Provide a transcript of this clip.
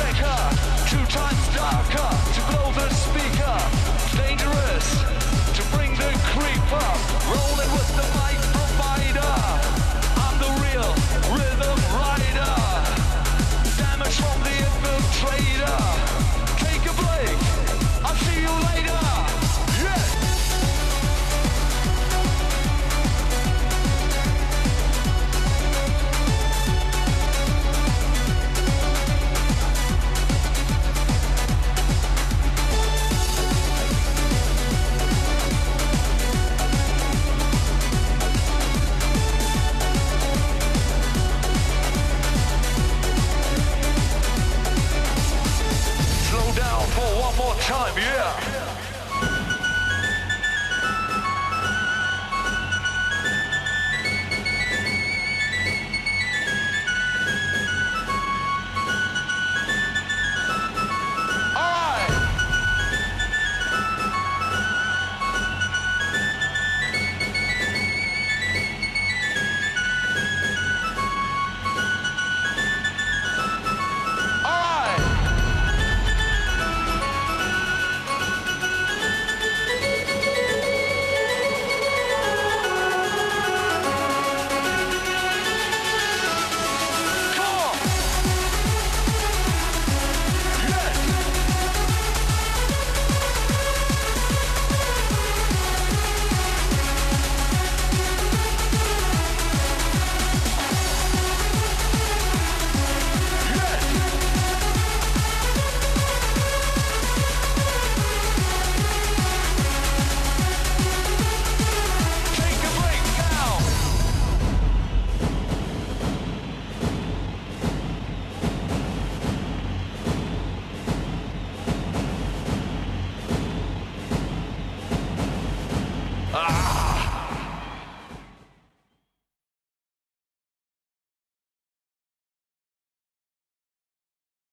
checker time, yeah.